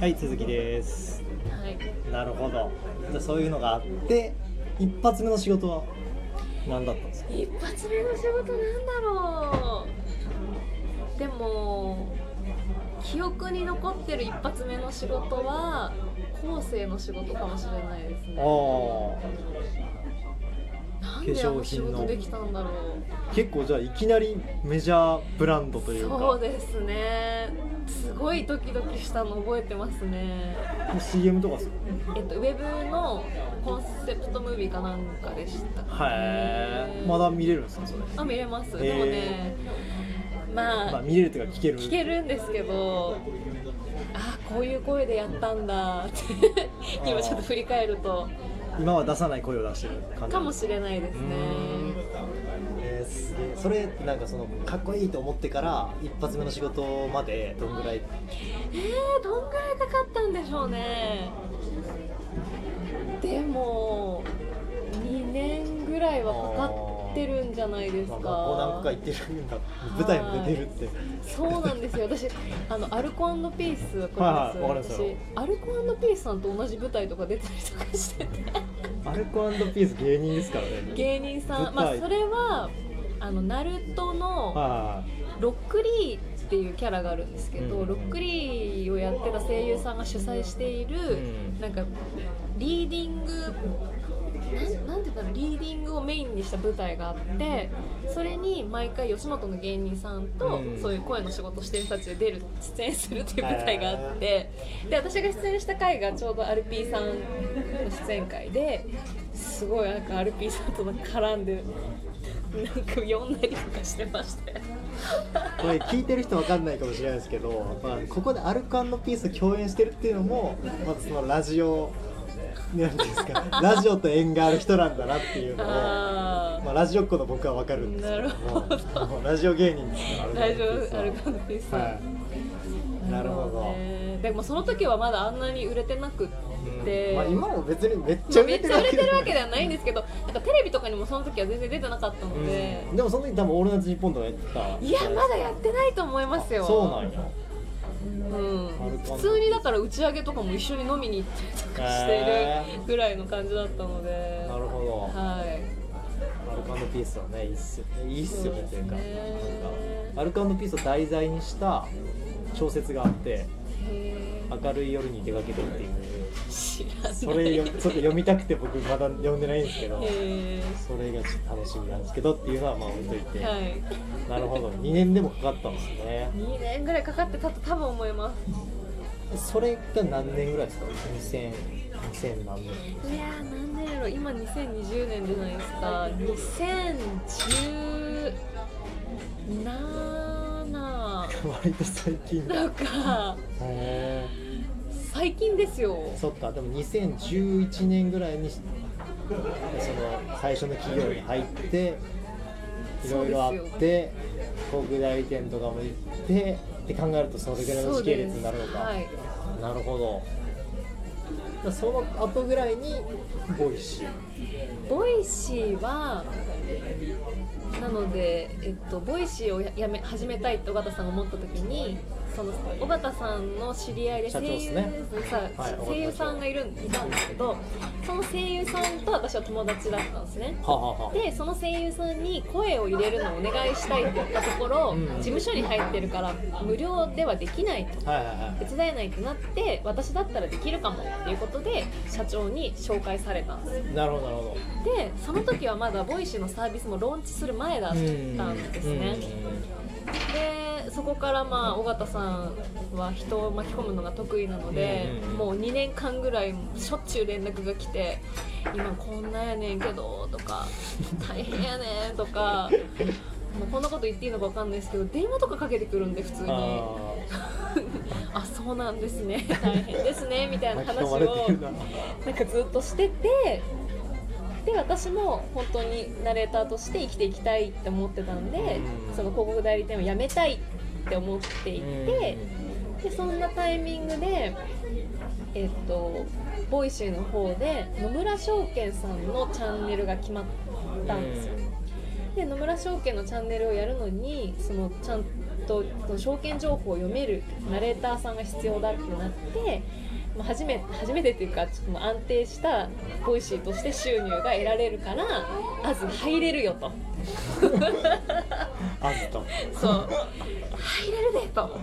はい続きです。はい。なるほど。じゃあそういうのがあって一発目の仕事は何だったんですか？一発目の仕事なんだろう。でも記憶に残ってる一発目の仕事は後世の仕事かもしれないですね。あの仕化粧品の。事できたんだろう。あ結構じゃあいきなりメジャーブランドというか。そうですね。すごいドキドキしたの覚えてますね。CM とかですかえっとウェブのコンセプトムービーかなんかでしたへえまだ見れるんですかそれ？あ見れます。でもねまあ、まあ見れるというか聞ける。聞けるんですけどあこういう声でやったんだって。今ちょっと振り返ると今は出さない声を出してる感じかもしれないですね。えーすげえそれってなんかそのかっこいいと思ってから一発目の仕事までどんぐらい？えー、どんぐらいかかったんでしょうね。でも2年ぐらいはかかってるんじゃないですか。まあ、学校何個か行ってるんだ。舞台も出てるって。そうなんですよ。私あのアルコピースわかります,、はい私アルコピースさんと同じ舞台とか出たりとかしてて。アルコピース芸人ですからね。芸人さん。まあそれはあのナルトのはロックリーっていうキャラがあるんですけど、うん。ロックリーをやってた声優さんが主催している、うん。なんかリーディングなんて言うんだろうリーディングをメインにした舞台があってそれに毎回吉本の芸人さんと、うんそういう声の仕事してる人たちで出る出演するっていう舞台があってで私が出演した回がちょうど RP さんの出演会ですごいなんか RP さんと絡んでなんか呼んだりとかしてましたよ。いこれ聞いてる人わかんないかもしれないですけど、まあ、ここでアルコピース共演してるっていうのもまずそのラジオなんですか。ラジオと縁がある人なんだなっていうのをあまあ、ラジオっ子の僕はわかるんですけどもなるほもうラジオ芸人ですから大丈アルコピースは夫アルコピースはい。なるほど。ね。でもその時はまだあんなに売れてなくって、まあ、今も別にめっちゃ売れてるわけでではないんですけどなんかテレビとかにもその時は全然出てなかったので、でもその時多分「オールナイトニッポン」とかやってたいやまだやってないと思いますよ。そうなんやうん。普通にだから打ち上げとかも一緒に飲みに行ったりとかしているぐらいの感じだったので。なるほど。はい。アルコピースはねいいっすよね。いいっすよね。っていうかなんかアルコピースを題材にした小説があって明るい夜に出かけてっていうそれよちょっと読みたくて僕まだ読んでないんですけどへそれがちょっと楽しみなんですけどっていうのはまあ置いといて、ーはい。なるほど。2年でもかかったんですね。2年ぐらいかかってたと多分思いまそれが何年ぐらいですか？2000 2000何年。すいやー何年やろ今2020年じゃないですか。2017 割と最近だ。なんか。へ最近ですよ。ーそっかでも2011年ぐらいにその最初の企業に入っていろいろあって航空代理店とかも行ってって考えるとそれぐらいの時系列になるのか、はい。なるほど。だその後ぐらいにボイシー。ボイシーはなので、えっと、 Voicyをややめ始めたいって尾形さんが思った時にその尾形さんの知り合いで声優ねさはい声優さんがいるいたんですけどその声優さんと私は友達だったんですね。はあはでその声優さんに声を入れるのをお願いしたいって言ったところ、うん事務所に入ってるから無料ではできないと。はいはいはい。手伝えないってなって私だったらできるかもっていうことで社長に紹介されたんです。なるほどなるほど。でその時はまだ Voicyのサービスもローンチする前だったんですね。でそこからまあ尾形さんは人を巻き込むのが得意なのでうんもう2年間ぐらいしょっちゅう連絡が来て「今こんなやねんけど」とか「大変やねん」とか。もうこんなこと言っていいのか分かんないですけど電話とかかけてくるんで普通に。あ あそうなんですね。大変ですねみたいあな話をるな。なんかずっとしててで私も本当にナレーターとして生きていきたいって思ってたんで、うんその広告代理店を辞めたいって思っていて、でそんなタイミングでえっと Voicyの方で野村証券さんのチャンネルが決まったんですよ、で野村証券のチャンネルをやるのにそのちゃんと証券情報を読めるナレーターさんが必要だってなって、まあ、初め初めてっていうかちょっと安定した Voicyとして収入が得られるからあず入れるよとあずとそう。入れるでと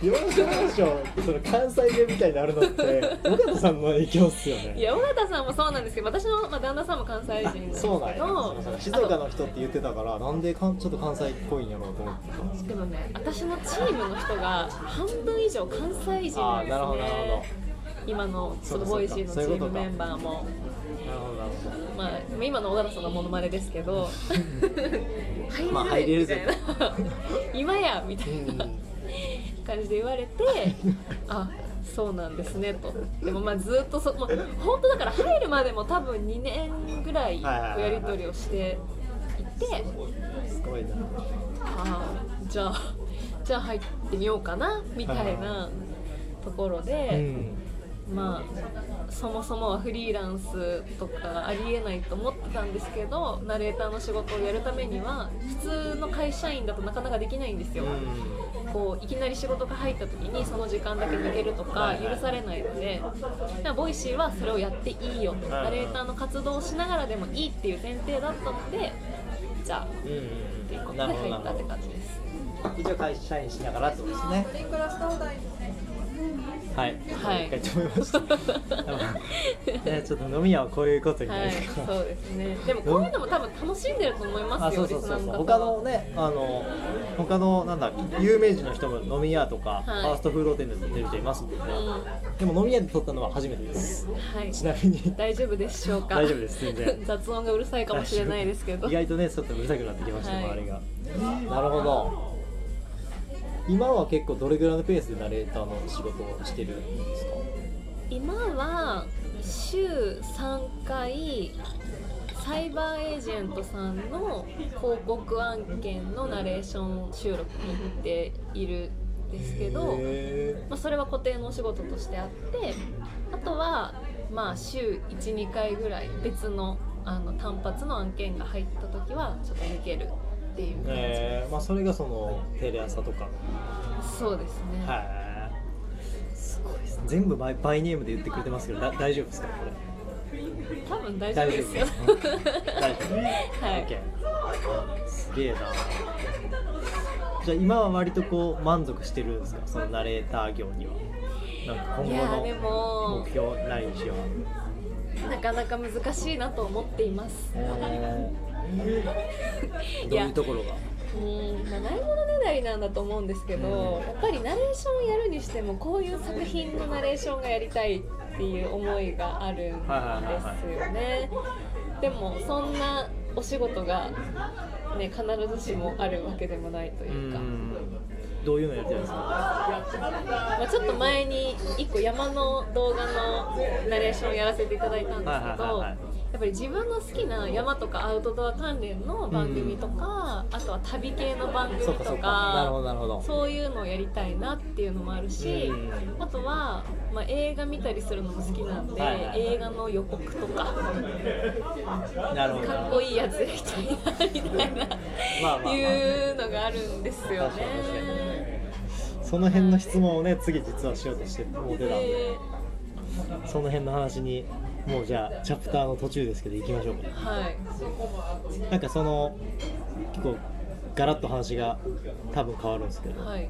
要所要所その関西弁みたいになるのって尾形さんの影響っすよね。いや尾形さんもそうなんですけど私の、まあ、旦那さんも関西人なんですけど。そう静岡の人って言ってたからなんでかんちょっと関西っぽいんやろうと思ってたんですけでもね私のチームの人が半分以上関西人なんですあーなるほどなるほね今のその Voicyのチームメンバーも。どなるほどなるほど。まあ今の尾形さんのモノマネですけど。入 まあれる入れるぜ。みたいな今やみたいなうん感じで言われて あそうなんですねと。でもまあずっとそ、まあ、本当だから入るまでも多分2年ぐらいやり取りをしていて。すごいな。あーじゃあじゃあ入ってみようかなみたいなところうで、んまあそもそもはフリーランスとかありえないと思ってたんですけどナレーターの仕事をやるためには普通の会社員だとなかなかできないんですよ。こういきなり仕事が入った時にその時間だけ抜けるとか許されないのでだから Voicyはそれをやっていいよと。はいナレーターの活動をしながらでもいいっていう前提だったのでじゃあうんうんっていうことで入ったって感じです。一応会社員しながらってことですねはい。はい。一回辞めました。ねちょっと飲み屋はこういうことになはいるか、ら。そうですね。でもこういうのも多分楽しんでると思いますよ。あそうそうそうそう。他のねあの他のなんだ有名人の人も飲み屋とか、はい。ファーストフード店で出る人いますもんね、でも飲み屋で撮ったのは初めてです。はい。ちなみに。大丈夫でしょうか？大丈夫です全然。雑音がうるさいかもしれないですけど。意外とねちょっとうるさくなってきました、はい。周りが。なるほど今は結構どれぐらいのペースでナレーターの仕事をしてるんですか？今は週3回サイバーエージェントさんの広告案件のナレーション収録に行っているんですけど。へまあ、それは固定のお仕事としてあってあとはまあ週12回ぐらい別のあの単発の案件が入った時はちょっと抜けるっていうー感じ、えーまあそれがそのテレ朝とか。そうですね、はい。すごいです全部バイバイネームで言ってくれてますけどだ大丈夫ですかこれ？多分大丈夫ですよ。大丈夫？はい。OK すげえな。じゃあ今は割とこう満足してるんですか？そのナレーター業には。なんかい今後のも目標ないにしよう？なかなか難しいなと思っています。どういうところが？うんいものねだりなんだと思うんですけどやっぱりナレーションやるにしてもこういう作品のナレーションがやりたいっていう思いがあるんですよね。でもそんなお仕事がね必ずしもあるわけでもないというか、どういうのやりたいですか？まあ、ちょっと前に1個山の動画のナレーションをやらせていただいたんですけどはいやっぱり自分の好きな山とかアウトドア関連の番組とか、あとは旅系の番組とかそういうのをやりたいなっていうのもあるし、うん。あとは、まあ、映画見たりするのも好きなんで、映画の予告とかかっこいいやつやりたいなみたいなまあいうのがあるんですよねその辺の質問をね次実はしようとしてもう出たんで。でその辺の話にもうじゃあチャプターの途中ですけど行きましょうか。はい。なんかその結構ガラッと話が多分変わるんですけど、はい。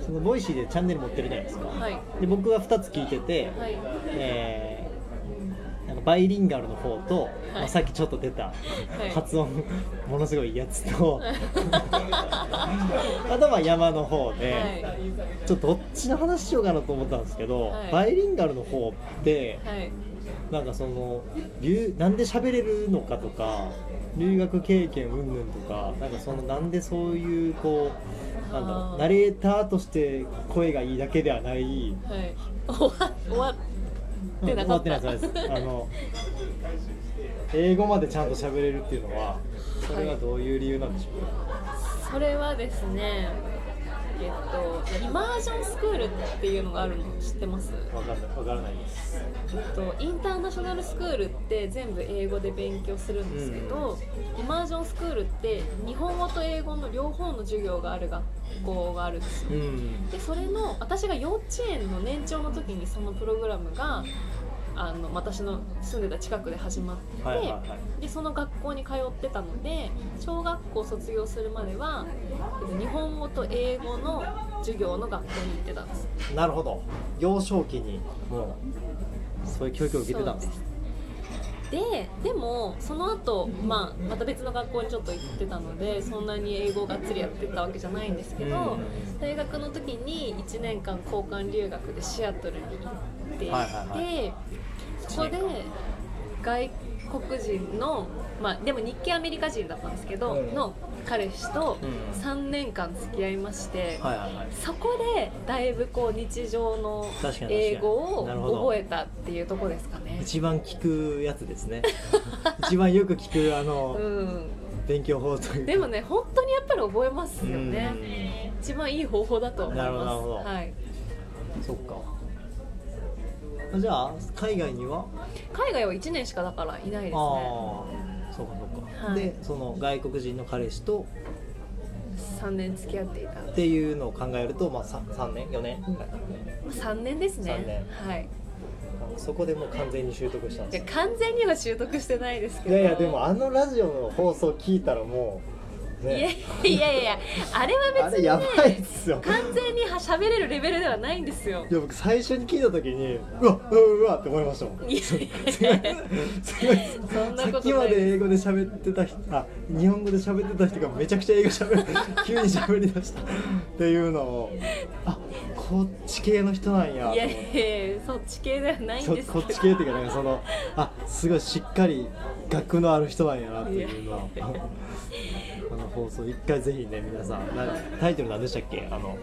その Voicyでチャンネル持ってるじゃないですか、はい。で僕が2つ聞いてて、はい。えーバイリンガルの方と、まあ、さっきちょっと出た、い。発音ものすごいいいやつと あとまあ山の方で、はい。ちょっとどっちの話しようかなと思ったんですけど、はい。バイリンガルの方ってはい。なんかその留なんで喋れるのかとか留学経験云々とかなんかそのなんでそういうこうなんだろうナレーターとして声がいいだけではないはい。終わ終わってなかった。うんです。あの英語までちゃんと喋れるっていうのはそれはどういう理由なんでしょうか、それはですねえっと、イマージョンスクールっていうのがあるの知ってます？わかんないわからないです。えっと、インターナショナルスクールって全部英語で勉強するんですけど、イマージョンスクールって日本語と英語の両方の授業がある学校があるんですよ。うん。でそれの私が幼稚園の年長の時にそのプログラムがあの私の住んでた近くで始まって、はいはいはい。でその学校に通ってたので小学校卒業するまではえっと日本語と英語の授業の学校に行ってたんです。なるほど。幼少期にもうそういう教育を受けてたんですででもその後、まあまた別の学校にちょっと行ってたのでそんなに英語をがっつりやってたわけじゃないんですけど、うん。大学の時に1年間交換留学でシアトルに行っていて、はいはいそこで外国人のまあでも日系アメリカ人だったんですけど、うん。の彼氏とうん。3年間付き合いまして、はいはいはい。そこでだいぶこう日常の英語を覚えたっていうとこですかね。一番聞くやつですね。一番よく聞くあの、うん。勉強法というか。でもね本当にやっぱり覚えますようん。ね一番いい方法だと思います。なるほどはい、そっか。あじゃあ海外には？海外は1年しかだからいないですね。ああそうかそうか、はい。でその外国人の彼氏と？3年付き合っていた。っていうのを考えると、まあ、3, 3年？4年？ぐらい3年ですね。三年。はい。あそこでもう完全に習得したんいやです完全には習得してないですけど。いやいやでもあのラジオの放送聞いたらもういやねいやいやいやあれはあ別にれやばいねっすよ。完全には喋れるレベルではないんですよ。いや僕最初に聞いた時にうわうわうわって思いましたもん。いやすごいすごい。そんなことないさっきまで英語で喋ってた人あ日本語で喋ってた人がめちゃくちゃ英語喋る急に喋りだした。っていうのを。あこっち系の人なんやと思っいやていやそっち系ではないんそです。こっち系っていうかなんかそのあすごいしっかり学のある人なんやなっていうのをいや。いやあの放送一回ぜひね皆さんなタイトル何でしたっけ？あの